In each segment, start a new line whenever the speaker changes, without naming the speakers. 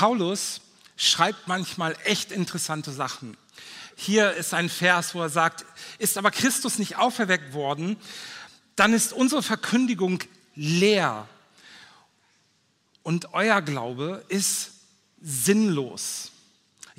Paulus schreibt manchmal echt interessante Sachen. Hier ist ein Vers, wo er sagt, ist aber Christus nicht auferweckt worden, dann ist unsere Verkündigung leer und euer Glaube ist sinnlos.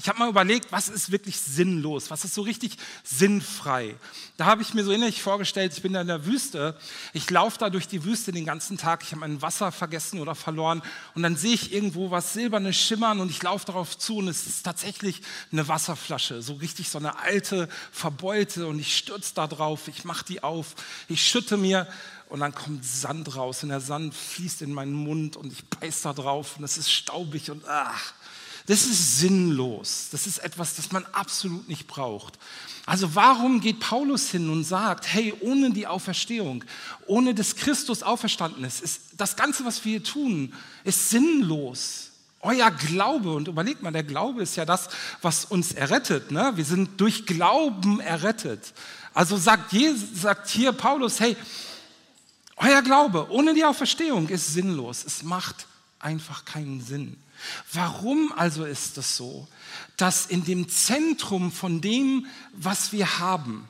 Ich habe mal überlegt, was ist wirklich sinnlos, was ist so richtig sinnfrei. Da habe ich mir so innerlich vorgestellt, ich bin da in der Wüste, ich laufe da durch die Wüste den ganzen Tag, ich habe mein Wasser vergessen oder verloren. Und dann sehe ich irgendwo was Silbernes schimmern und ich laufe darauf zu und es ist tatsächlich eine Wasserflasche, so richtig so eine alte, verbeulte und ich stürze da drauf, ich mache die auf, ich schütte mir und dann kommt Sand raus und der Sand fließt in meinen Mund und ich beiß da drauf und es ist staubig und ach. Das ist sinnlos. Das ist etwas, das man absolut nicht braucht. Also warum geht Paulus hin und sagt, hey, ohne die Auferstehung, ohne dass Christus auferstanden ist, ist das Ganze, was wir hier tun, ist sinnlos. Euer Glaube, und überlegt mal, der Glaube ist ja das, was uns errettet. Ne? Wir sind durch Glauben errettet. Also sagt, Jesus, sagt hier Paulus, hey, euer Glaube ohne die Auferstehung ist sinnlos. Es macht einfach keinen Sinn. Warum also ist es so, dass in dem Zentrum von dem, was wir haben,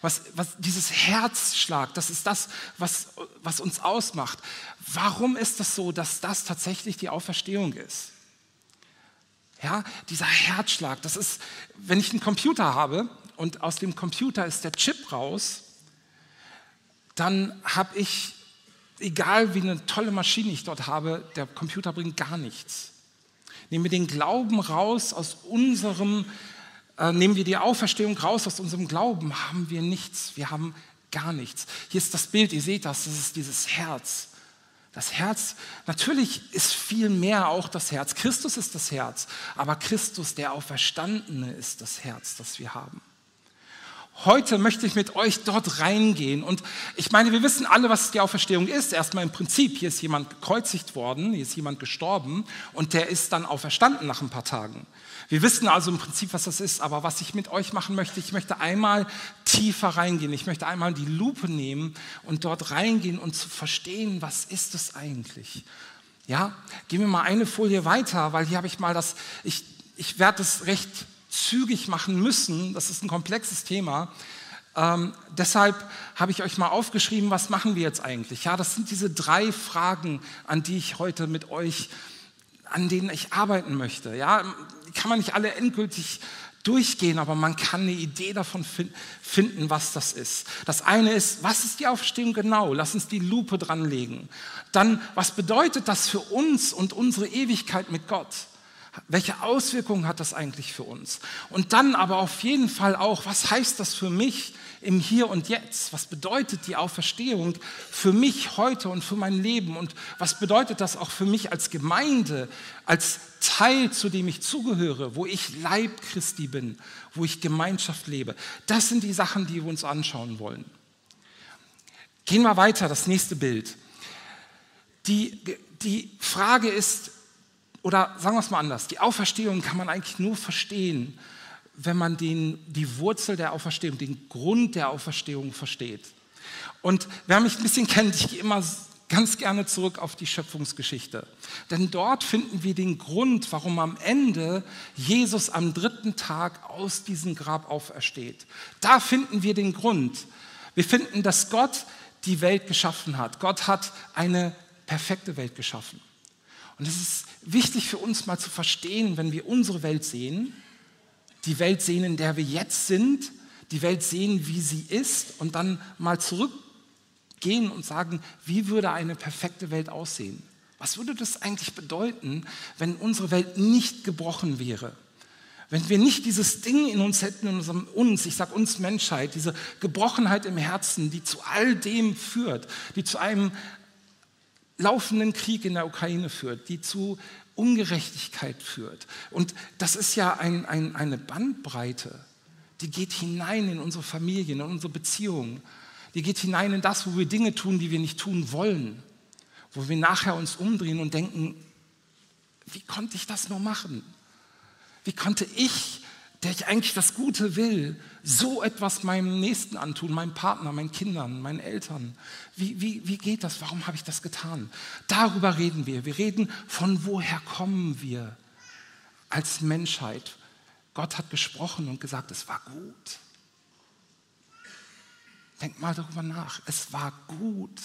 was, was dieses Herzschlag, das ist das, was, was uns ausmacht. Warum ist es so, dass das tatsächlich die Auferstehung ist? Ja, dieser Herzschlag, das ist, wenn ich einen Computer habe und aus dem Computer ist der Chip raus, dann habe ich egal wie eine tolle Maschine ich dort habe, der Computer bringt gar nichts. Nehmen wir den Glauben raus aus unserem, äh, nehmen wir die Auferstehung raus aus unserem Glauben, haben wir nichts. Wir haben gar nichts. Hier ist das Bild, ihr seht das, das ist dieses Herz. Das Herz, natürlich ist viel mehr auch das Herz. Christus ist das Herz, aber Christus, der Auferstandene, ist das Herz, das wir haben. Heute möchte ich mit euch dort reingehen. Und ich meine, wir wissen alle, was die Auferstehung ist. Erstmal im Prinzip, hier ist jemand gekreuzigt worden, hier ist jemand gestorben und der ist dann auferstanden nach ein paar Tagen. Wir wissen also im Prinzip, was das ist. Aber was ich mit euch machen möchte, ich möchte einmal tiefer reingehen. Ich möchte einmal die Lupe nehmen und dort reingehen und zu verstehen, was ist es eigentlich? Ja, gehen wir mal eine Folie weiter, weil hier habe ich mal das, ich, ich werde es recht zügig machen müssen. Das ist ein komplexes Thema. Ähm, deshalb habe ich euch mal aufgeschrieben, was machen wir jetzt eigentlich? Ja, das sind diese drei Fragen, an die ich heute mit euch, an denen ich arbeiten möchte. Ja, kann man nicht alle endgültig durchgehen, aber man kann eine Idee davon finden, was das ist. Das eine ist, was ist die Auferstehung genau? Lass uns die Lupe dran legen. Dann, was bedeutet das für uns und unsere Ewigkeit mit Gott? Welche Auswirkungen hat das eigentlich für uns? Und dann aber auf jeden Fall auch, was heißt das für mich im Hier und Jetzt? Was bedeutet die Auferstehung für mich heute und für mein Leben? Und was bedeutet das auch für mich als Gemeinde, als Teil, zu dem ich zugehöre, wo ich Leib Christi bin, wo ich Gemeinschaft lebe? Das sind die Sachen, die wir uns anschauen wollen. Gehen wir weiter, das nächste Bild. Die, die Frage ist, oder sagen wir es mal anders, die Auferstehung kann man eigentlich nur verstehen, wenn man den, die Wurzel der Auferstehung, den Grund der Auferstehung versteht. Und wer mich ein bisschen kennt, ich gehe immer ganz gerne zurück auf die Schöpfungsgeschichte. Denn dort finden wir den Grund, warum am Ende Jesus am dritten Tag aus diesem Grab aufersteht. Da finden wir den Grund. Wir finden, dass Gott die Welt geschaffen hat. Gott hat eine perfekte Welt geschaffen. Und es ist wichtig für uns mal zu verstehen, wenn wir unsere Welt sehen, die Welt sehen, in der wir jetzt sind, die Welt sehen, wie sie ist und dann mal zurückgehen und sagen, wie würde eine perfekte Welt aussehen? Was würde das eigentlich bedeuten, wenn unsere Welt nicht gebrochen wäre? Wenn wir nicht dieses Ding in uns hätten, in unserem uns, ich sage uns Menschheit, diese Gebrochenheit im Herzen, die zu all dem führt, die zu einem laufenden Krieg in der Ukraine führt, die zu Ungerechtigkeit führt. Und das ist ja ein, ein, eine Bandbreite, die geht hinein in unsere Familien, in unsere Beziehungen. Die geht hinein in das, wo wir Dinge tun, die wir nicht tun wollen. Wo wir nachher uns umdrehen und denken, wie konnte ich das nur machen? Wie konnte ich der ich eigentlich das Gute will, so etwas meinem Nächsten antun, meinem Partner, meinen Kindern, meinen Eltern? Wie, wie, wie geht das? Warum habe ich das getan? Darüber reden wir. Wir reden, von woher kommen wir als Menschheit. Gott hat gesprochen und gesagt, es war gut. Denk mal darüber nach. Es war gut.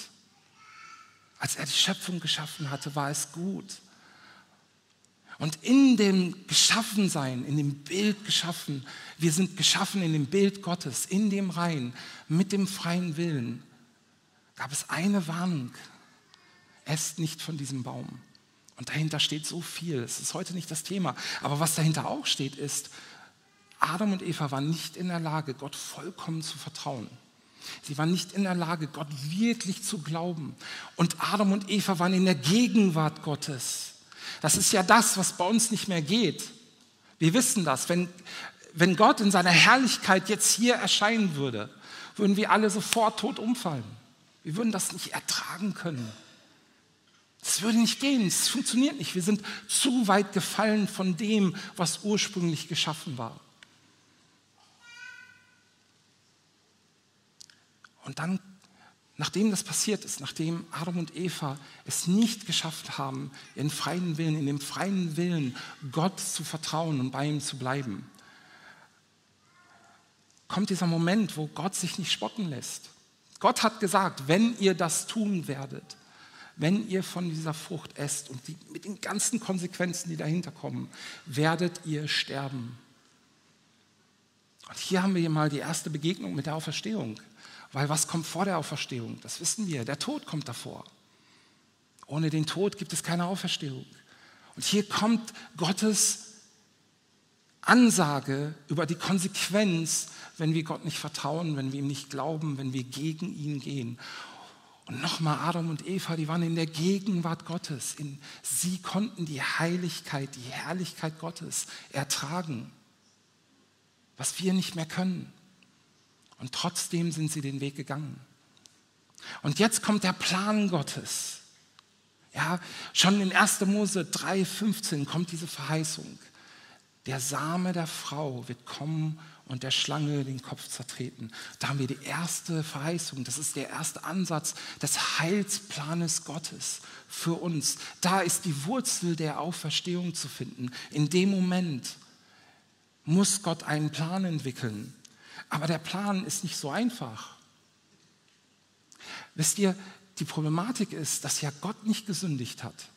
Als er die Schöpfung geschaffen hatte, war es gut. Und in dem Geschaffensein, in dem Bild geschaffen, wir sind geschaffen in dem Bild Gottes, in dem Rein, mit dem freien Willen, gab es eine Warnung. Esst nicht von diesem Baum. Und dahinter steht so viel. Es ist heute nicht das Thema. Aber was dahinter auch steht, ist, Adam und Eva waren nicht in der Lage, Gott vollkommen zu vertrauen. Sie waren nicht in der Lage, Gott wirklich zu glauben. Und Adam und Eva waren in der Gegenwart Gottes. Das ist ja das, was bei uns nicht mehr geht. Wir wissen das. Wenn, wenn Gott in seiner Herrlichkeit jetzt hier erscheinen würde, würden wir alle sofort tot umfallen. Wir würden das nicht ertragen können. Es würde nicht gehen, es funktioniert nicht. Wir sind zu weit gefallen von dem, was ursprünglich geschaffen war. Und dann Nachdem das passiert ist, nachdem Adam und Eva es nicht geschafft haben, ihren freien Willen, in dem freien Willen Gott zu vertrauen und bei ihm zu bleiben, kommt dieser Moment, wo Gott sich nicht spotten lässt. Gott hat gesagt, wenn ihr das tun werdet, wenn ihr von dieser Frucht esst und die, mit den ganzen Konsequenzen, die dahinter kommen, werdet ihr sterben. Und hier haben wir hier mal die erste Begegnung mit der Auferstehung. Weil was kommt vor der Auferstehung? Das wissen wir. Der Tod kommt davor. Ohne den Tod gibt es keine Auferstehung. Und hier kommt Gottes Ansage über die Konsequenz, wenn wir Gott nicht vertrauen, wenn wir ihm nicht glauben, wenn wir gegen ihn gehen. Und nochmal, Adam und Eva, die waren in der Gegenwart Gottes. In, sie konnten die Heiligkeit, die Herrlichkeit Gottes ertragen, was wir nicht mehr können. Und trotzdem sind sie den Weg gegangen. Und jetzt kommt der Plan Gottes. Ja, schon in 1. Mose 3,15 kommt diese Verheißung. Der Same der Frau wird kommen und der Schlange den Kopf zertreten. Da haben wir die erste Verheißung. Das ist der erste Ansatz des Heilsplanes Gottes für uns. Da ist die Wurzel der Auferstehung zu finden. In dem Moment muss Gott einen Plan entwickeln. Aber der Plan ist nicht so einfach. Wisst ihr, die Problematik ist, dass ja Gott nicht gesündigt hat,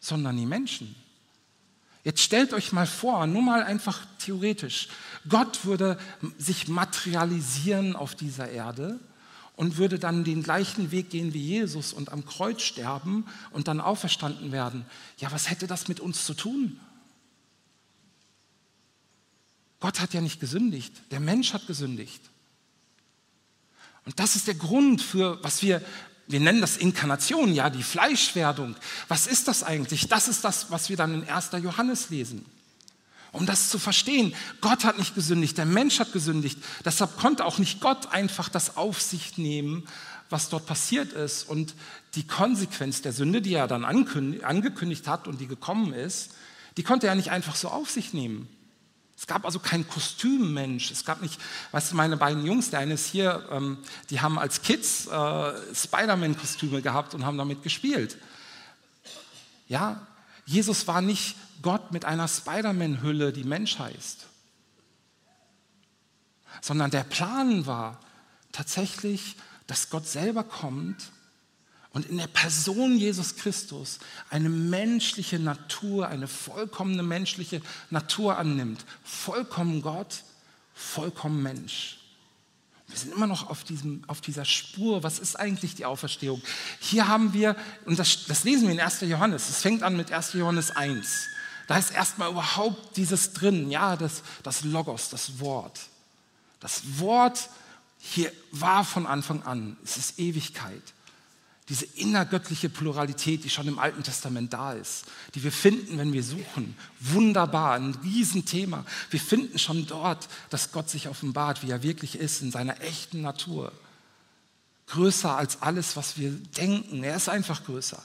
sondern die Menschen. Jetzt stellt euch mal vor, nur mal einfach theoretisch, Gott würde sich materialisieren auf dieser Erde und würde dann den gleichen Weg gehen wie Jesus und am Kreuz sterben und dann auferstanden werden. Ja, was hätte das mit uns zu tun? Gott hat ja nicht gesündigt, der Mensch hat gesündigt. Und das ist der Grund für, was wir, wir nennen das Inkarnation, ja, die Fleischwerdung. Was ist das eigentlich? Das ist das, was wir dann in 1. Johannes lesen. Um das zu verstehen, Gott hat nicht gesündigt, der Mensch hat gesündigt. Deshalb konnte auch nicht Gott einfach das auf sich nehmen, was dort passiert ist. Und die Konsequenz der Sünde, die er dann angekündigt hat und die gekommen ist, die konnte er nicht einfach so auf sich nehmen. Es gab also keinen Kostümmensch. Es gab nicht, weißt du, meine beiden Jungs, der eine ist hier, ähm, die haben als Kids äh, Spider-Man-Kostüme gehabt und haben damit gespielt. Ja, Jesus war nicht Gott mit einer Spider-Man-Hülle, die Mensch heißt, sondern der Plan war tatsächlich, dass Gott selber kommt und in der Person Jesus Christus eine menschliche Natur, eine vollkommene menschliche Natur annimmt. Vollkommen Gott, vollkommen Mensch. Wir sind immer noch auf, diesem, auf dieser Spur. Was ist eigentlich die Auferstehung? Hier haben wir, und das, das lesen wir in 1. Johannes, es fängt an mit 1. Johannes 1. Da ist erstmal überhaupt dieses drin, ja, das, das Logos, das Wort. Das Wort hier war von Anfang an, es ist Ewigkeit diese innergöttliche Pluralität, die schon im Alten Testament da ist, die wir finden, wenn wir suchen. Wunderbar, ein Riesenthema. Wir finden schon dort, dass Gott sich offenbart, wie er wirklich ist, in seiner echten Natur. Größer als alles, was wir denken. Er ist einfach größer.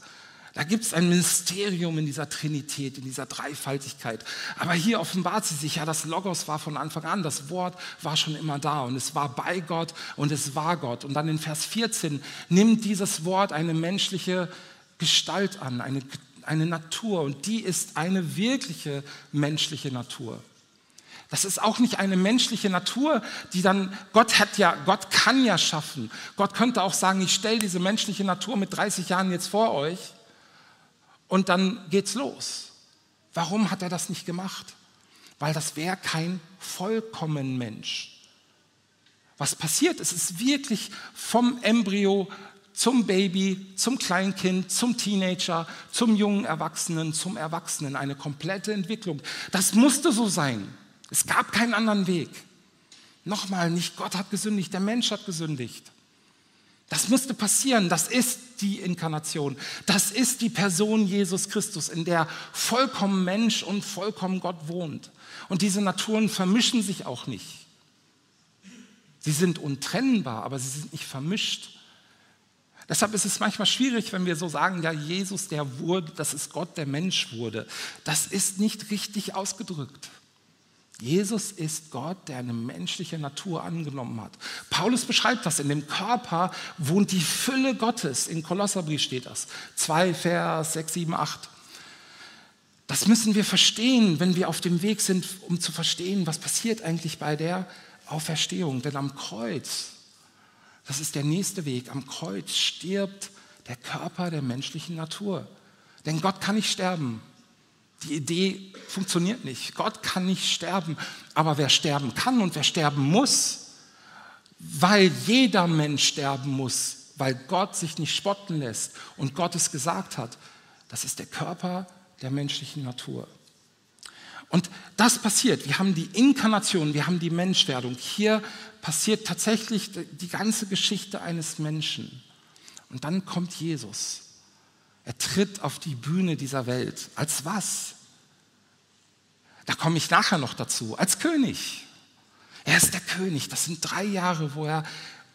Da gibt es ein Mysterium in dieser Trinität, in dieser Dreifaltigkeit. Aber hier offenbart sie sich, ja, das Logos war von Anfang an, das Wort war schon immer da und es war bei Gott und es war Gott. Und dann in Vers 14 nimmt dieses Wort eine menschliche Gestalt an, eine, eine Natur und die ist eine wirkliche menschliche Natur. Das ist auch nicht eine menschliche Natur, die dann, Gott hat ja, Gott kann ja schaffen. Gott könnte auch sagen, ich stelle diese menschliche Natur mit 30 Jahren jetzt vor euch und dann geht's los. Warum hat er das nicht gemacht? Weil das wäre kein vollkommen Mensch. Was passiert? Es ist wirklich vom Embryo zum Baby, zum Kleinkind, zum Teenager, zum jungen Erwachsenen, zum Erwachsenen eine komplette Entwicklung. Das musste so sein. Es gab keinen anderen Weg. Nochmal, nicht Gott hat gesündigt, der Mensch hat gesündigt. Das musste passieren. Das ist die Inkarnation. Das ist die Person Jesus Christus, in der vollkommen Mensch und vollkommen Gott wohnt. Und diese Naturen vermischen sich auch nicht. Sie sind untrennbar, aber sie sind nicht vermischt. Deshalb ist es manchmal schwierig, wenn wir so sagen, ja, Jesus, der wurde, das ist Gott, der Mensch wurde. Das ist nicht richtig ausgedrückt. Jesus ist Gott, der eine menschliche Natur angenommen hat. Paulus beschreibt das, in dem Körper wohnt die Fülle Gottes. In Kolosserbrief steht das. 2 Vers 6, 7, 8. Das müssen wir verstehen, wenn wir auf dem Weg sind, um zu verstehen, was passiert eigentlich bei der Auferstehung. Denn am Kreuz, das ist der nächste Weg, am Kreuz stirbt der Körper der menschlichen Natur. Denn Gott kann nicht sterben. Die Idee funktioniert nicht. Gott kann nicht sterben. Aber wer sterben kann und wer sterben muss, weil jeder Mensch sterben muss, weil Gott sich nicht spotten lässt und Gott es gesagt hat, das ist der Körper der menschlichen Natur. Und das passiert. Wir haben die Inkarnation, wir haben die Menschwerdung. Hier passiert tatsächlich die ganze Geschichte eines Menschen. Und dann kommt Jesus. Er tritt auf die Bühne dieser Welt. Als was? Da komme ich nachher noch dazu. Als König. Er ist der König. Das sind drei Jahre, wo er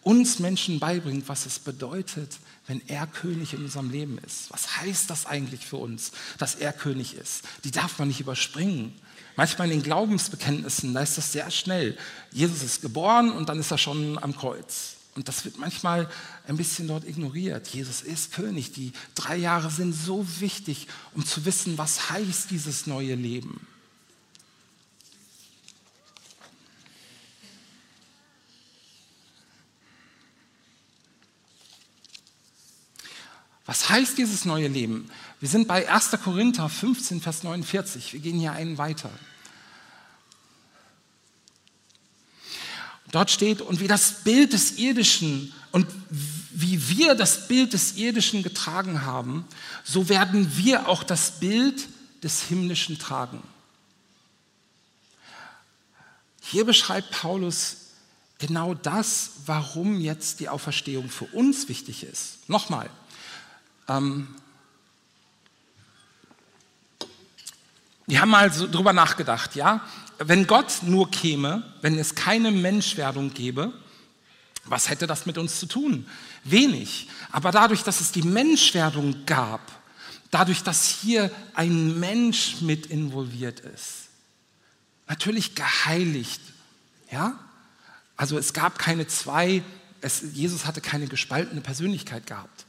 uns Menschen beibringt, was es bedeutet, wenn er König in unserem Leben ist. Was heißt das eigentlich für uns, dass er König ist? Die darf man nicht überspringen. Manchmal in den Glaubensbekenntnissen, da ist das sehr schnell. Jesus ist geboren und dann ist er schon am Kreuz. Und das wird manchmal ein bisschen dort ignoriert. Jesus ist König. Die drei Jahre sind so wichtig, um zu wissen, was heißt dieses neue Leben. Was heißt dieses neue Leben? Wir sind bei 1. Korinther 15, Vers 49. Wir gehen hier einen weiter. Dort steht, und wie das Bild des Irdischen und wie wir das Bild des Irdischen getragen haben, so werden wir auch das Bild des Himmlischen tragen. Hier beschreibt Paulus genau das, warum jetzt die Auferstehung für uns wichtig ist. Nochmal, ähm, wir haben mal so drüber nachgedacht, ja, wenn Gott nur käme, wenn es keine Menschwerdung gäbe, was hätte das mit uns zu tun? Wenig. Aber dadurch, dass es die Menschwerdung gab, dadurch, dass hier ein Mensch mit involviert ist, natürlich geheiligt, ja, also es gab keine zwei, es, Jesus hatte keine gespaltene Persönlichkeit gehabt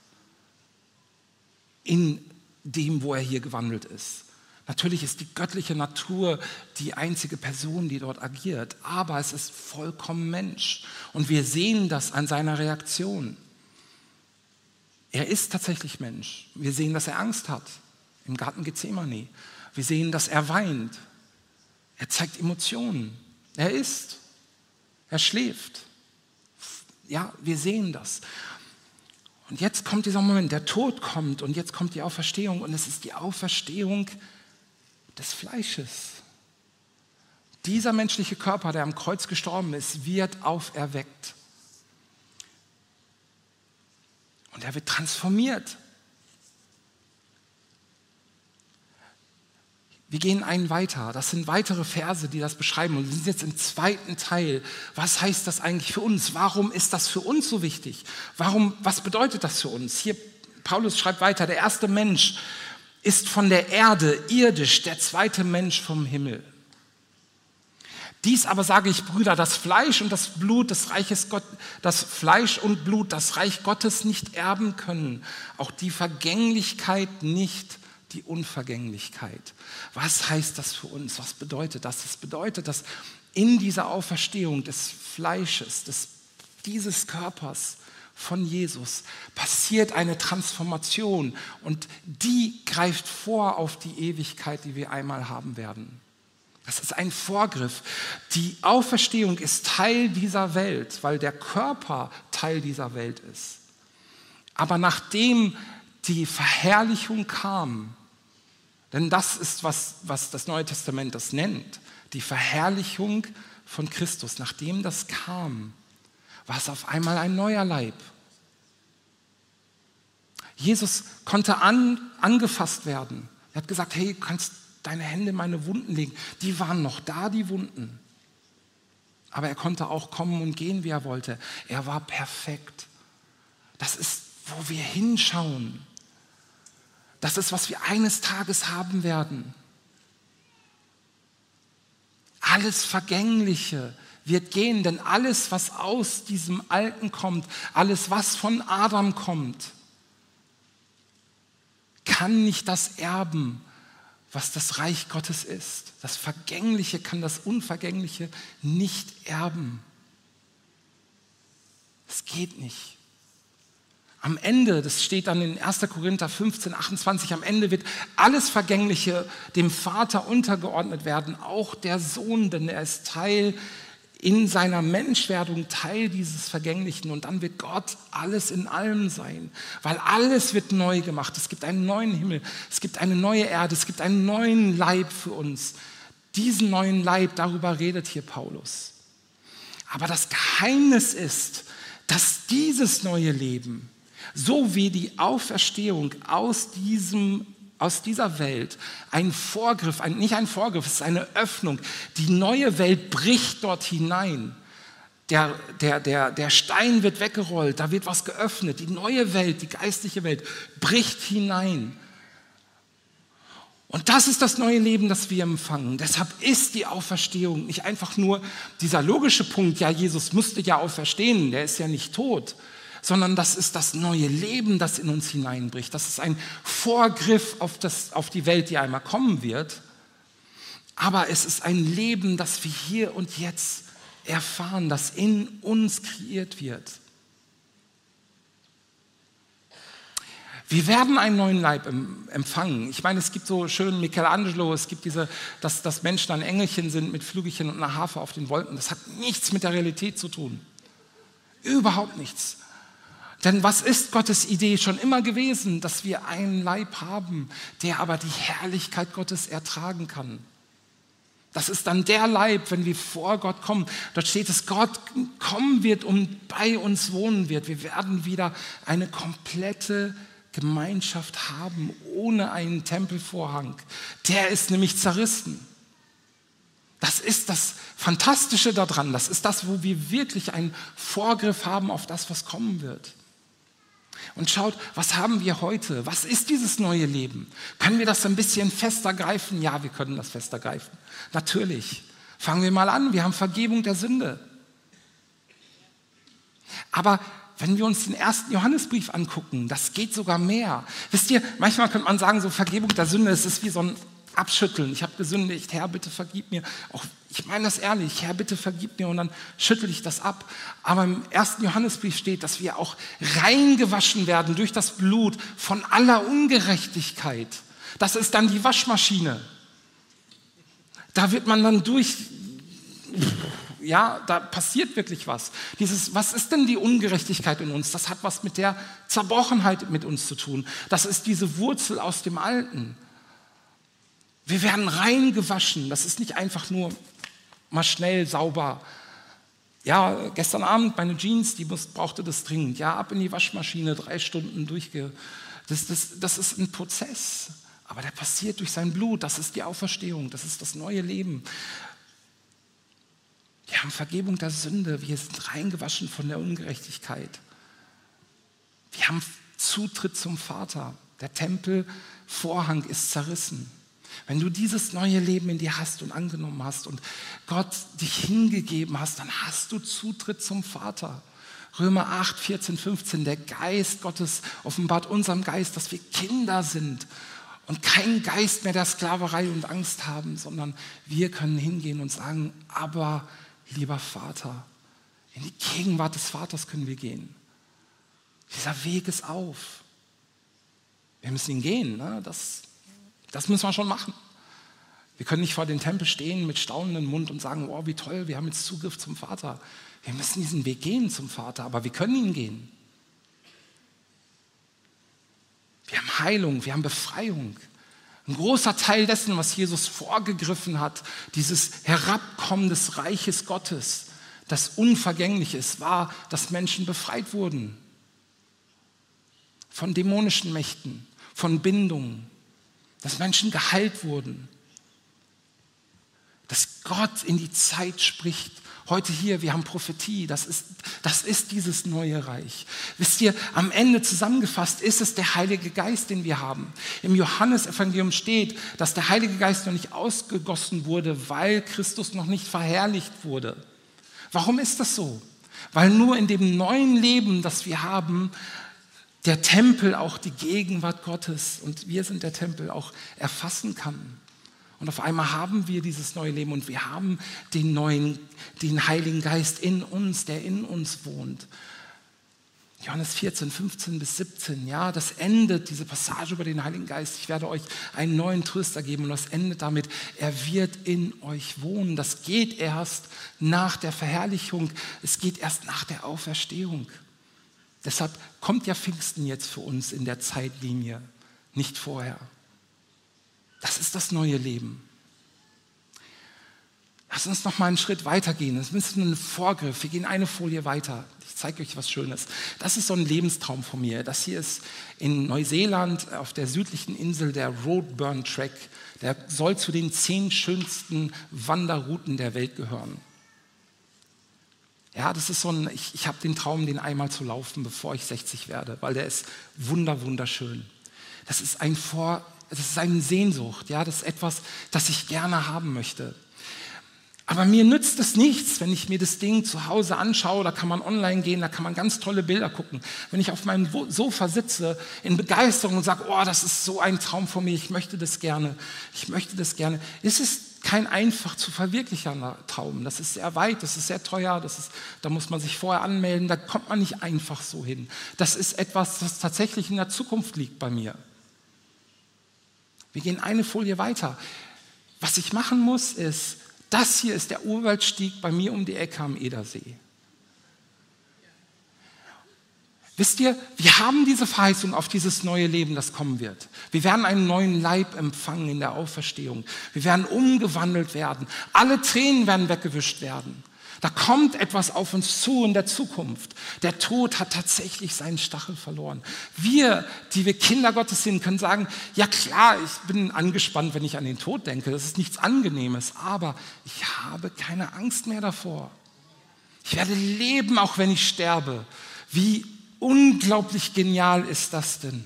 in dem, wo er hier gewandelt ist. Natürlich ist die göttliche Natur die einzige Person, die dort agiert, aber es ist vollkommen Mensch. Und wir sehen das an seiner Reaktion. Er ist tatsächlich Mensch. Wir sehen, dass er Angst hat im Garten Gethsemane. Wir sehen, dass er weint. Er zeigt Emotionen. Er isst. Er schläft. Ja, wir sehen das. Und jetzt kommt dieser Moment, der Tod kommt und jetzt kommt die Auferstehung und es ist die Auferstehung des Fleisches. Dieser menschliche Körper, der am Kreuz gestorben ist, wird auferweckt. Und er wird transformiert. Wir gehen einen weiter. Das sind weitere Verse, die das beschreiben. Und wir sind jetzt im zweiten Teil. Was heißt das eigentlich für uns? Warum ist das für uns so wichtig? Warum, was bedeutet das für uns? Hier Paulus schreibt weiter, der erste Mensch ist von der Erde irdisch, der zweite Mensch vom Himmel. Dies aber sage ich, Brüder, das Fleisch und das Blut des Reiches Gott, das Fleisch und Blut das Reich Gottes nicht erben können, auch die Vergänglichkeit nicht die Unvergänglichkeit. Was heißt das für uns? Was bedeutet das? Das bedeutet, dass in dieser Auferstehung des Fleisches, des, dieses Körpers von Jesus passiert eine Transformation und die greift vor auf die Ewigkeit, die wir einmal haben werden. Das ist ein Vorgriff. Die Auferstehung ist Teil dieser Welt, weil der Körper Teil dieser Welt ist. Aber nachdem die Verherrlichung kam, denn das ist, was, was das Neue Testament das nennt, die Verherrlichung von Christus, nachdem das kam, war es auf einmal ein neuer Leib. Jesus konnte an, angefasst werden. Er hat gesagt, hey, du kannst deine Hände in meine Wunden legen. Die waren noch da, die Wunden. Aber er konnte auch kommen und gehen, wie er wollte. Er war perfekt. Das ist, wo wir hinschauen. Das ist, was wir eines Tages haben werden. Alles Vergängliche wird gehen, denn alles, was aus diesem Alten kommt, alles, was von Adam kommt, kann nicht das erben, was das Reich Gottes ist. Das Vergängliche kann das Unvergängliche nicht erben. Es geht nicht. Am Ende, das steht dann in 1. Korinther 15, 28, am Ende wird alles Vergängliche dem Vater untergeordnet werden, auch der Sohn, denn er ist Teil in seiner Menschwerdung Teil dieses Vergänglichen und dann wird Gott alles in allem sein, weil alles wird neu gemacht. Es gibt einen neuen Himmel, es gibt eine neue Erde, es gibt einen neuen Leib für uns. Diesen neuen Leib, darüber redet hier Paulus. Aber das Geheimnis ist, dass dieses neue Leben, so wie die Auferstehung aus diesem aus dieser Welt ein Vorgriff, ein, nicht ein Vorgriff, es ist eine Öffnung. Die neue Welt bricht dort hinein. Der, der, der, der Stein wird weggerollt, da wird was geöffnet. Die neue Welt, die geistliche Welt bricht hinein. Und das ist das neue Leben, das wir empfangen. Deshalb ist die Auferstehung nicht einfach nur dieser logische Punkt, ja, Jesus musste ja auferstehen, der ist ja nicht tot, sondern das ist das neue Leben, das in uns hineinbricht. Das ist ein Vorgriff auf, das, auf die Welt, die einmal kommen wird. Aber es ist ein Leben, das wir hier und jetzt erfahren, das in uns kreiert wird. Wir werden einen neuen Leib empfangen. Ich meine, es gibt so schön Michelangelo, es gibt diese, dass, dass Menschen ein Engelchen sind mit Flügelchen und einer Harfe auf den Wolken. Das hat nichts mit der Realität zu tun. Überhaupt nichts. Denn was ist Gottes Idee schon immer gewesen, dass wir einen Leib haben, der aber die Herrlichkeit Gottes ertragen kann? Das ist dann der Leib, wenn wir vor Gott kommen. Dort steht es, Gott kommen wird und bei uns wohnen wird. Wir werden wieder eine komplette Gemeinschaft haben, ohne einen Tempelvorhang. Der ist nämlich zerrissen. Das ist das Fantastische daran. Das ist das, wo wir wirklich einen Vorgriff haben auf das, was kommen wird und schaut, was haben wir heute? Was ist dieses neue Leben? Können wir das ein bisschen fester greifen? Ja, wir können das fester greifen. Natürlich. Fangen wir mal an. Wir haben Vergebung der Sünde. Aber wenn wir uns den ersten Johannesbrief angucken, das geht sogar mehr. Wisst ihr, manchmal könnte man sagen, so Vergebung der Sünde, es ist wie so ein abschütteln. Ich habe gesündigt, Herr, bitte vergib mir. Auch, ich meine das ehrlich, Herr, bitte vergib mir und dann schüttel ich das ab. Aber im ersten Johannesbrief steht, dass wir auch reingewaschen werden durch das Blut von aller Ungerechtigkeit. Das ist dann die Waschmaschine. Da wird man dann durch, ja, da passiert wirklich was. Dieses, was ist denn die Ungerechtigkeit in uns? Das hat was mit der Zerbrochenheit mit uns zu tun. Das ist diese Wurzel aus dem Alten. Wir werden reingewaschen. Das ist nicht einfach nur mal schnell sauber. Ja, gestern Abend meine Jeans, die muss, brauchte das dringend. Ja, ab in die Waschmaschine, drei Stunden durchge. Das, das, das ist ein Prozess. Aber der passiert durch sein Blut. Das ist die Auferstehung. Das ist das neue Leben. Wir haben Vergebung der Sünde. Wir sind reingewaschen von der Ungerechtigkeit. Wir haben Zutritt zum Vater. Der Tempelvorhang ist zerrissen. Wenn du dieses neue Leben in dir hast und angenommen hast und Gott dich hingegeben hast, dann hast du Zutritt zum Vater. Römer 8, 14, 15, der Geist Gottes offenbart unserem Geist, dass wir Kinder sind und keinen Geist mehr der Sklaverei und Angst haben, sondern wir können hingehen und sagen, aber lieber Vater, in die Gegenwart des Vaters können wir gehen. Dieser Weg ist auf. Wir müssen ihn gehen, ne? das, das müssen wir schon machen. Wir können nicht vor dem Tempel stehen mit staunendem Mund und sagen, oh, wie toll, wir haben jetzt Zugriff zum Vater. Wir müssen diesen Weg gehen zum Vater, aber wir können ihn gehen. Wir haben Heilung, wir haben Befreiung. Ein großer Teil dessen, was Jesus vorgegriffen hat, dieses Herabkommen des Reiches Gottes, das unvergänglich ist, war, dass Menschen befreit wurden von dämonischen Mächten, von Bindungen, dass Menschen geheilt wurden, dass Gott in die Zeit spricht. Heute hier, wir haben Prophetie, das ist, das ist dieses neue Reich. Wisst ihr, am Ende zusammengefasst ist es der Heilige Geist, den wir haben. Im Johannesevangelium steht, dass der Heilige Geist noch nicht ausgegossen wurde, weil Christus noch nicht verherrlicht wurde. Warum ist das so? Weil nur in dem neuen Leben, das wir haben, der Tempel auch die Gegenwart Gottes und wir sind der Tempel auch erfassen kann. Und auf einmal haben wir dieses neue Leben und wir haben den neuen, den Heiligen Geist in uns, der in uns wohnt. Johannes 14, 15 bis 17, ja, das endet, diese Passage über den Heiligen Geist. Ich werde euch einen neuen Tröster geben und das endet damit, er wird in euch wohnen. Das geht erst nach der Verherrlichung, es geht erst nach der Auferstehung. Deshalb kommt ja Pfingsten jetzt für uns in der Zeitlinie, nicht vorher. Das ist das neue Leben. Lass uns noch mal einen Schritt weitergehen. Das ist ein Vorgriff. Wir gehen eine Folie weiter. Ich zeige euch was Schönes. Das ist so ein Lebenstraum von mir. Das hier ist in Neuseeland auf der südlichen Insel der Roadburn Track. Der soll zu den zehn schönsten Wanderrouten der Welt gehören. Ja, das ist so ein, ich, ich habe den Traum, den einmal zu laufen, bevor ich 60 werde, weil der ist wunder, wunderschön. Das ist ein Vor, das ist eine Sehnsucht, ja, das ist etwas, das ich gerne haben möchte. Aber mir nützt es nichts, wenn ich mir das Ding zu Hause anschaue, da kann man online gehen, da kann man ganz tolle Bilder gucken. Wenn ich auf meinem Sofa sitze in Begeisterung und sage, oh, das ist so ein Traum von mir, ich möchte das gerne, ich möchte das gerne, ist es kein einfach zu verwirklichender Traum. Das ist sehr weit, das ist sehr teuer, das ist, da muss man sich vorher anmelden, da kommt man nicht einfach so hin. Das ist etwas, das tatsächlich in der Zukunft liegt bei mir. Wir gehen eine Folie weiter. Was ich machen muss, ist, das hier ist der Urwaldstieg bei mir um die Ecke am Edersee. Wisst ihr, wir haben diese Verheißung auf dieses neue Leben, das kommen wird. Wir werden einen neuen Leib empfangen in der Auferstehung. Wir werden umgewandelt werden. Alle Tränen werden weggewischt werden. Da kommt etwas auf uns zu in der Zukunft. Der Tod hat tatsächlich seinen Stachel verloren. Wir, die wir Kinder Gottes sind, können sagen, ja klar, ich bin angespannt, wenn ich an den Tod denke. Das ist nichts Angenehmes, aber ich habe keine Angst mehr davor. Ich werde leben, auch wenn ich sterbe. Wie unglaublich genial ist das denn?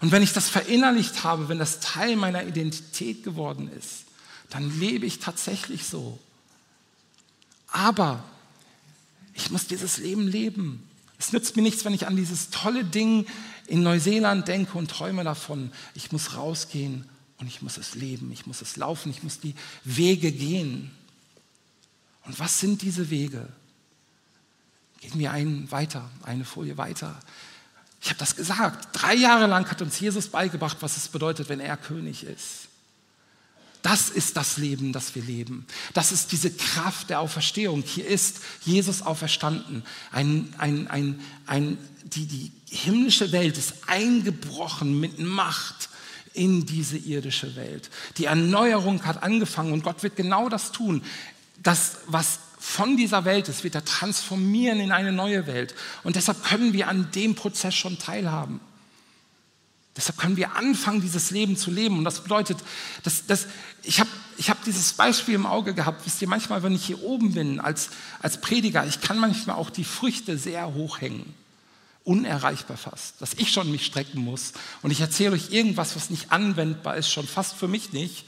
Und wenn ich das verinnerlicht habe, wenn das Teil meiner Identität geworden ist, dann lebe ich tatsächlich so. Aber ich muss dieses Leben leben. Es nützt mir nichts, wenn ich an dieses tolle Ding in Neuseeland denke und träume davon. Ich muss rausgehen und ich muss es leben, ich muss es laufen, ich muss die Wege gehen. Und was sind diese Wege? Gehen wir einen weiter, eine Folie weiter. Ich habe das gesagt. Drei Jahre lang hat uns Jesus beigebracht, was es bedeutet, wenn er König ist. Das ist das Leben, das wir leben. Das ist diese Kraft der Auferstehung. Hier ist Jesus auferstanden. Ein, ein, ein, ein, die, die himmlische Welt ist eingebrochen mit Macht in diese irdische Welt. Die Erneuerung hat angefangen und Gott wird genau das tun. Das, was von dieser Welt ist, wird er transformieren in eine neue Welt. Und deshalb können wir an dem Prozess schon teilhaben. Deshalb können wir anfangen, dieses Leben zu leben. Und das bedeutet, dass, dass ich habe ich hab dieses Beispiel im Auge gehabt. Wisst ihr, manchmal, wenn ich hier oben bin als, als Prediger, ich kann manchmal auch die Früchte sehr hoch hängen. unerreichbar fast, dass ich schon mich strecken muss und ich erzähle euch irgendwas, was nicht anwendbar ist, schon fast für mich nicht.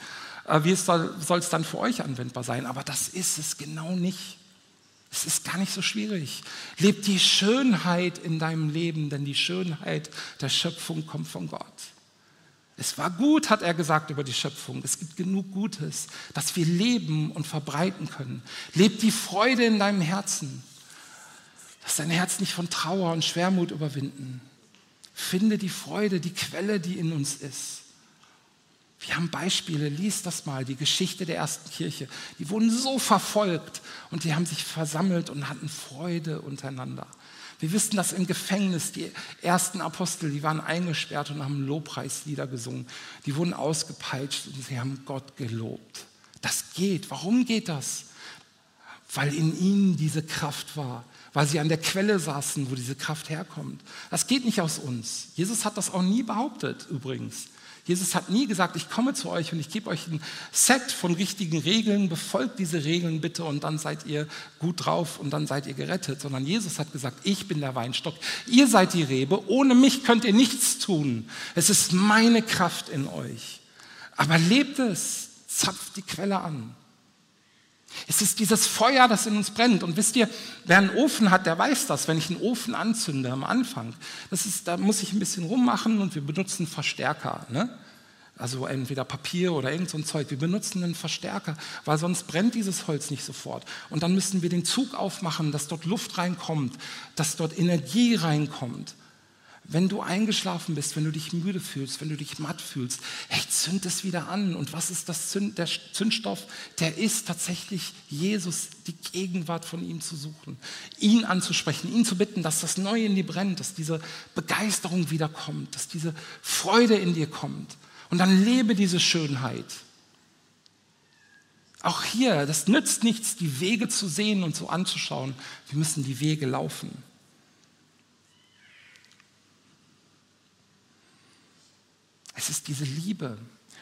Äh, wie soll, es dann für euch anwendbar sein? Aber das ist es genau nicht. Es ist gar nicht so schwierig. Leb die Schönheit in deinem Leben, denn die Schönheit der Schöpfung kommt von Gott. Es war gut, hat er gesagt über die Schöpfung. Es gibt genug Gutes, dass wir leben und verbreiten können. Leb die Freude in deinem Herzen. Lass dein Herz nicht von Trauer und Schwermut überwinden. Finde die Freude, die Quelle, die in uns ist. Wir haben Beispiele, lies das mal, die Geschichte der ersten Kirche. Die wurden so verfolgt und die haben sich versammelt und hatten Freude untereinander. Wir wissen dass im Gefängnis, die ersten Apostel, die waren eingesperrt und haben Lobpreislieder gesungen. Die wurden ausgepeitscht und sie haben Gott gelobt. Das geht. Warum geht das? Weil in ihnen diese Kraft war, weil sie an der Quelle saßen, wo diese Kraft herkommt. Das geht nicht aus uns. Jesus hat das auch nie behauptet, übrigens. Jesus hat nie gesagt, ich komme zu euch und ich gebe euch ein Set von richtigen Regeln, befolgt diese Regeln bitte und dann seid ihr gut drauf und dann seid ihr gerettet, sondern Jesus hat gesagt, ich bin der Weinstock, ihr seid die Rebe, ohne mich könnt ihr nichts tun. Es ist meine Kraft in euch. Aber lebt es, zapft die Quelle an. Es ist dieses Feuer, das in uns brennt. Und wisst ihr, wer einen Ofen hat, der weiß das. Wenn ich einen Ofen anzünde am Anfang, das ist, da muss ich ein bisschen rummachen und wir benutzen Verstärker. Ne? Also entweder Papier oder irgend so ein Zeug. Wir benutzen einen Verstärker, weil sonst brennt dieses Holz nicht sofort. Und dann müssen wir den Zug aufmachen, dass dort Luft reinkommt, dass dort Energie reinkommt. Wenn du eingeschlafen bist, wenn du dich müde fühlst, wenn du dich matt fühlst, hey, zünd es wieder an. Und was ist das Zünd, der Zündstoff? Der ist tatsächlich Jesus, die Gegenwart von ihm zu suchen, ihn anzusprechen, ihn zu bitten, dass das Neue in dir brennt, dass diese Begeisterung wiederkommt, dass diese Freude in dir kommt. Und dann lebe diese Schönheit. Auch hier, das nützt nichts, die Wege zu sehen und so anzuschauen. Wir müssen die Wege laufen. Es ist diese Liebe.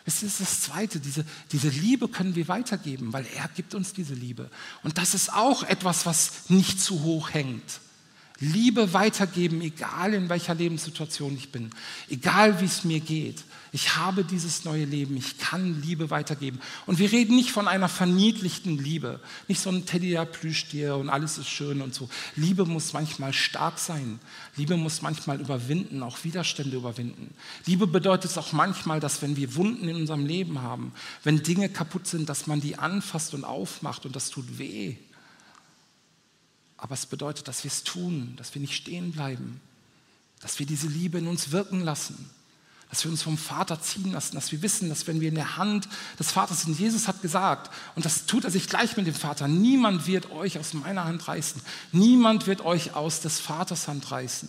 Es ist das Zweite, diese, diese Liebe können wir weitergeben, weil er gibt uns diese Liebe. Und das ist auch etwas, was nicht zu hoch hängt. Liebe weitergeben, egal in welcher Lebenssituation ich bin, egal wie es mir geht. Ich habe dieses neue Leben, ich kann Liebe weitergeben. Und wir reden nicht von einer verniedlichten Liebe, nicht so ein Teddy der Plüschtier und alles ist schön und so. Liebe muss manchmal stark sein. Liebe muss manchmal überwinden, auch Widerstände überwinden. Liebe bedeutet auch manchmal, dass wenn wir Wunden in unserem Leben haben, wenn Dinge kaputt sind, dass man die anfasst und aufmacht und das tut weh. Aber es bedeutet, dass wir es tun, dass wir nicht stehen bleiben, dass wir diese Liebe in uns wirken lassen, dass wir uns vom Vater ziehen lassen, dass wir wissen, dass wenn wir in der Hand des Vaters sind, Jesus hat gesagt, und das tut er sich gleich mit dem Vater, niemand wird euch aus meiner Hand reißen, niemand wird euch aus des Vaters Hand reißen.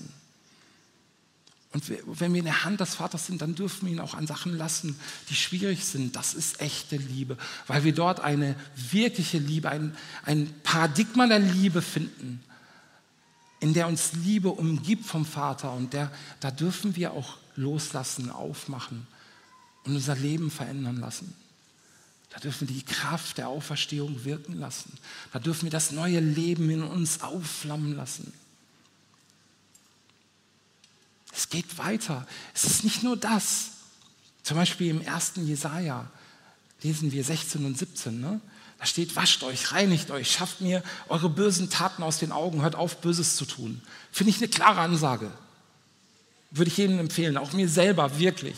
Und wenn wir in der Hand des Vaters sind, dann dürfen wir ihn auch an Sachen lassen, die schwierig sind. Das ist echte Liebe, weil wir dort eine wirkliche Liebe, ein, ein Paradigma der Liebe finden, in der uns Liebe umgibt vom Vater. Und der, da dürfen wir auch loslassen, aufmachen und unser Leben verändern lassen. Da dürfen wir die Kraft der Auferstehung wirken lassen. Da dürfen wir das neue Leben in uns aufflammen lassen. Es geht weiter. Es ist nicht nur das. Zum Beispiel im ersten Jesaja lesen wir 16 und 17. Ne? Da steht: Wascht euch, reinigt euch, schafft mir eure bösen Taten aus den Augen, hört auf, Böses zu tun. Finde ich eine klare Ansage. Würde ich jedem empfehlen, auch mir selber wirklich.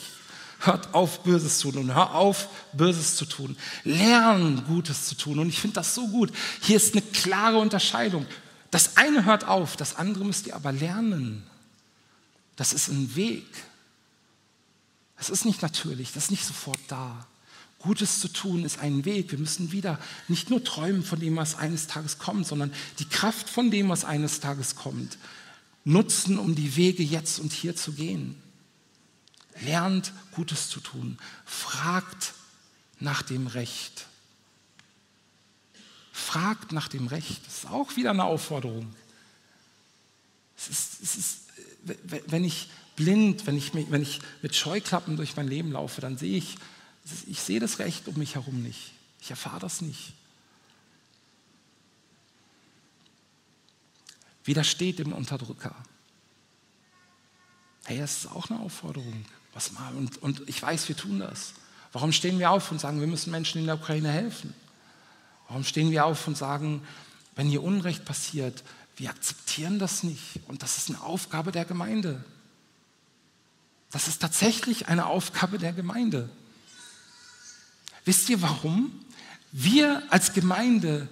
Hört auf, Böses zu tun. Hör auf, Böses zu tun. Lern, Gutes zu tun. Und ich finde das so gut. Hier ist eine klare Unterscheidung. Das eine hört auf, das andere müsst ihr aber lernen. Das ist ein Weg. Das ist nicht natürlich, das ist nicht sofort da. Gutes zu tun ist ein Weg. Wir müssen wieder nicht nur träumen von dem, was eines Tages kommt, sondern die Kraft von dem, was eines Tages kommt, nutzen, um die Wege jetzt und hier zu gehen. Lernt Gutes zu tun. Fragt nach dem Recht. Fragt nach dem Recht. Das ist auch wieder eine Aufforderung. Es ist, es ist wenn ich blind, wenn ich, wenn ich mit Scheuklappen durch mein Leben laufe, dann sehe ich, ich sehe das Recht um mich herum nicht. Ich erfahre das nicht. Widersteht dem Unterdrücker. Hey, das ist auch eine Aufforderung. Was mal, und, und ich weiß, wir tun das. Warum stehen wir auf und sagen, wir müssen Menschen in der Ukraine helfen? Warum stehen wir auf und sagen, wenn hier Unrecht passiert, wir akzeptieren das nicht und das ist eine Aufgabe der Gemeinde. Das ist tatsächlich eine Aufgabe der Gemeinde. Wisst ihr warum? Wir als Gemeinde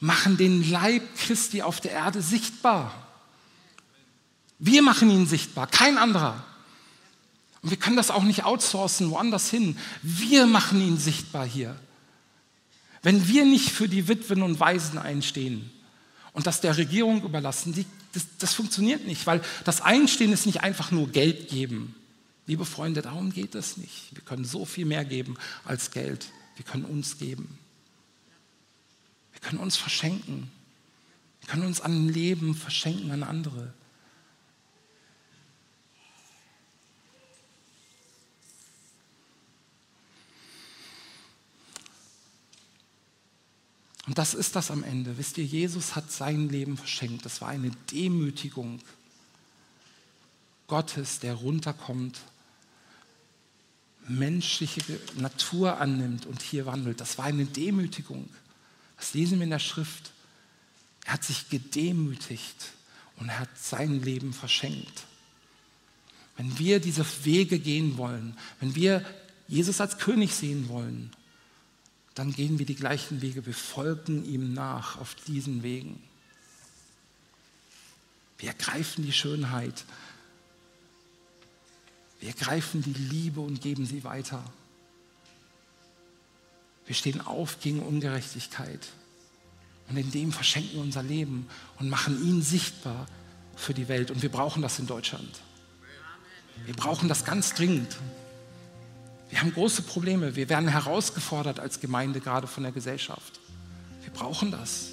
machen den Leib Christi auf der Erde sichtbar. Wir machen ihn sichtbar, kein anderer. Und wir können das auch nicht outsourcen, woanders hin. Wir machen ihn sichtbar hier. Wenn wir nicht für die Witwen und Waisen einstehen und das der Regierung überlassen, die, das, das funktioniert nicht, weil das Einstehen ist nicht einfach nur Geld geben. Liebe Freunde, darum geht es nicht. Wir können so viel mehr geben als Geld. Wir können uns geben. Wir können uns verschenken. Wir können uns an Leben verschenken an andere. Und das ist das am Ende. Wisst ihr, Jesus hat sein Leben verschenkt. Das war eine Demütigung Gottes, der runterkommt, menschliche Natur annimmt und hier wandelt. Das war eine Demütigung. Das lesen wir in der Schrift. Er hat sich gedemütigt und er hat sein Leben verschenkt. Wenn wir diese Wege gehen wollen, wenn wir Jesus als König sehen wollen, dann gehen wir die gleichen Wege. Wir folgen ihm nach auf diesen Wegen. Wir ergreifen die Schönheit. Wir ergreifen die Liebe und geben sie weiter. Wir stehen auf gegen Ungerechtigkeit. Und in dem verschenken wir unser Leben und machen ihn sichtbar für die Welt. Und wir brauchen das in Deutschland. Wir brauchen das ganz dringend. Wir haben große Probleme. Wir werden herausgefordert als Gemeinde, gerade von der Gesellschaft. Wir brauchen das.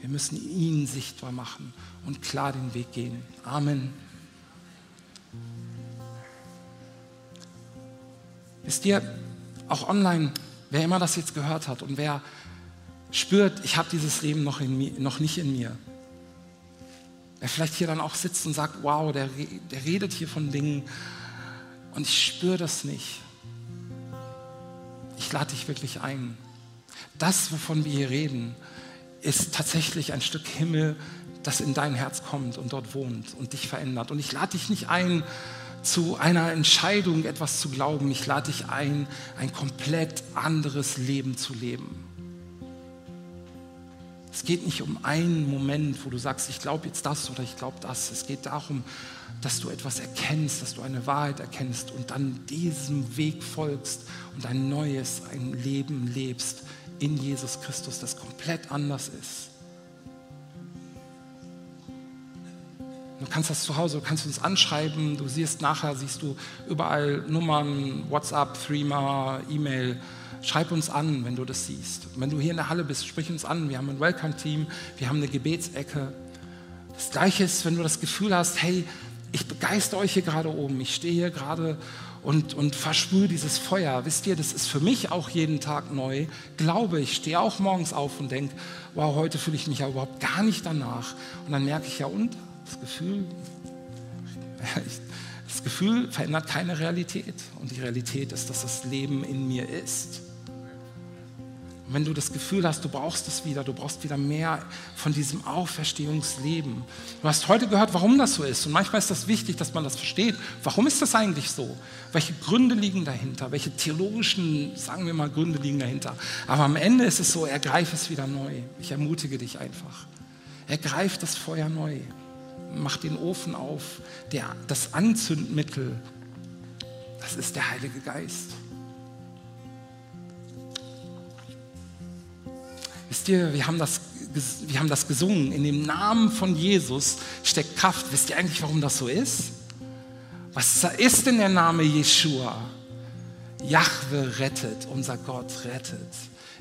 Wir müssen ihn sichtbar machen und klar den Weg gehen. Amen. Wisst ihr, auch online, wer immer das jetzt gehört hat und wer spürt, ich habe dieses Leben noch, mir, noch nicht in mir, wer vielleicht hier dann auch sitzt und sagt, wow, der, der redet hier von Dingen und ich spüre das nicht ich lade dich wirklich ein. Das, wovon wir hier reden, ist tatsächlich ein Stück Himmel, das in dein Herz kommt und dort wohnt und dich verändert. Und ich lade dich nicht ein, zu einer Entscheidung etwas zu glauben. Ich lade dich ein, ein komplett anderes Leben zu leben. Es geht nicht um einen Moment, wo du sagst, ich glaube jetzt das oder ich glaube das. Es geht darum, dass du etwas erkennst, dass du eine Wahrheit erkennst und dann diesem Weg folgst und ein neues, ein Leben lebst in Jesus Christus, das komplett anders ist. Du kannst das zu Hause, du kannst uns anschreiben, du siehst nachher, siehst du überall Nummern, WhatsApp, Threema, E-Mail. Schreib uns an, wenn du das siehst. wenn du hier in der Halle bist, sprich uns an. Wir haben ein Welcome-Team, wir haben eine Gebetsecke. Das Gleiche ist, wenn du das Gefühl hast, hey, ich begeister euch hier gerade oben, ich stehe hier gerade und, und versprühe dieses Feuer. Wisst ihr, das ist für mich auch jeden Tag neu. Glaube ich, stehe auch morgens auf und denke, wow, heute fühle ich mich ja überhaupt gar nicht danach. Und dann merke ich ja, und das Gefühl, das Gefühl verändert keine Realität. Und die Realität ist, dass das Leben in mir ist. Wenn du das Gefühl hast, du brauchst es wieder, du brauchst wieder mehr von diesem Auferstehungsleben. Du hast heute gehört, warum das so ist. Und manchmal ist das wichtig, dass man das versteht. Warum ist das eigentlich so? Welche Gründe liegen dahinter? Welche theologischen, sagen wir mal, Gründe liegen dahinter? Aber am Ende ist es so, ergreif es wieder neu. Ich ermutige dich einfach. Ergreif das Feuer neu. Mach den Ofen auf. Der, das Anzündmittel, das ist der Heilige Geist. Wisst ihr, wir haben, das, wir haben das gesungen. In dem Namen von Jesus steckt Kraft. Wisst ihr eigentlich, warum das so ist? Was ist denn der Name Jeshua? Jahwe rettet, unser Gott rettet.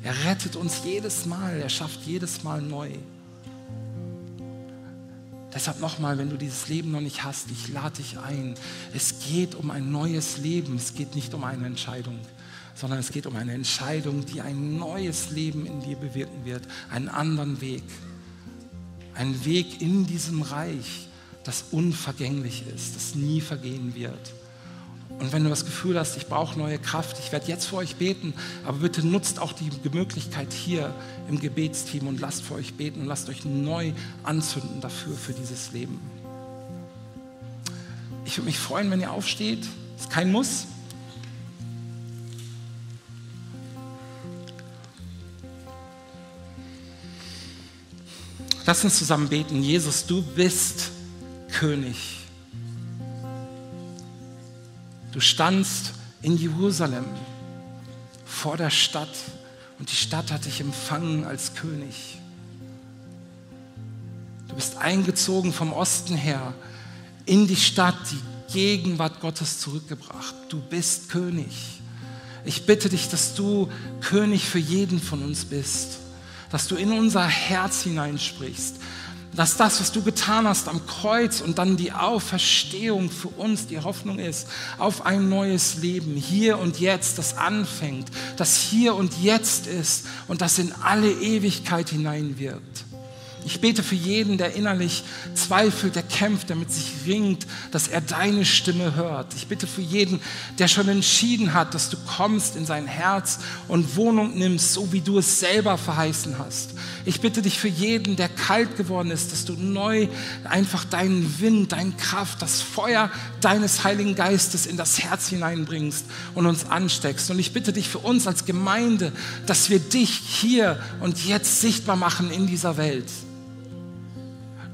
Er rettet uns jedes Mal, er schafft jedes Mal neu. Deshalb nochmal, wenn du dieses Leben noch nicht hast, ich lade dich ein. Es geht um ein neues Leben, es geht nicht um eine Entscheidung sondern es geht um eine Entscheidung, die ein neues Leben in dir bewirken wird, einen anderen Weg. Ein Weg in diesem Reich, das unvergänglich ist, das nie vergehen wird. Und wenn du das Gefühl hast, ich brauche neue Kraft, ich werde jetzt für euch beten, aber bitte nutzt auch die Möglichkeit hier im Gebetsteam und lasst für euch beten und lasst euch neu anzünden dafür, für dieses Leben. Ich würde mich freuen, wenn ihr aufsteht. Ist kein Muss. Lass uns zusammen beten. Jesus, du bist König. Du standst in Jerusalem vor der Stadt und die Stadt hat dich empfangen als König. Du bist eingezogen vom Osten her in die Stadt, die Gegenwart Gottes zurückgebracht. Du bist König. Ich bitte dich, dass du König für jeden von uns bist, dass du in unser Herz hineinsprichst, dass das, was du getan hast am Kreuz und dann die Auferstehung für uns die Hoffnung ist auf ein neues Leben, hier und jetzt, das anfängt, das hier und jetzt ist und das in alle Ewigkeit hineinwirkt. Ich bete für jeden, der innerlich zweifelt, der kämpft, der mit sich ringt, dass er deine Stimme hört. Ich bitte für jeden, der schon entschieden hat, dass du kommst in sein Herz und Wohnung nimmst, so wie du es selber verheißen hast. Ich bitte dich für jeden, der kalt geworden ist, dass du neu einfach deinen Wind, deine Kraft, das Feuer deines Heiligen Geistes in das Herz hineinbringst und uns ansteckst. Und ich bitte dich für uns als Gemeinde, dass wir dich hier und jetzt sichtbar machen in dieser Welt.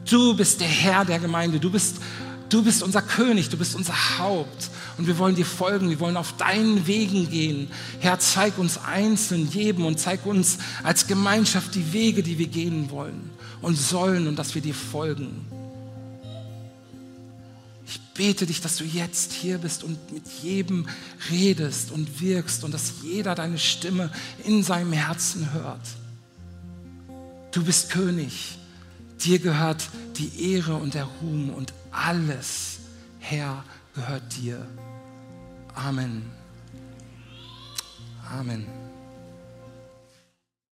Du bist der Herr der Gemeinde. Du bist, du bist unser König. Du bist unser Haupt. Und wir wollen dir folgen. Wir wollen auf deinen Wegen gehen. Herr, zeig uns einzeln, jedem und zeig uns als Gemeinschaft die Wege, die wir gehen wollen und sollen und dass wir dir folgen. Ich bete dich, dass du jetzt hier bist und mit jedem redest und wirkst und dass jeder deine Stimme in seinem Herzen hört. Du bist König. Dir gehört die Ehre und der Ruhm und alles, Herr, gehört dir. Amen. Amen.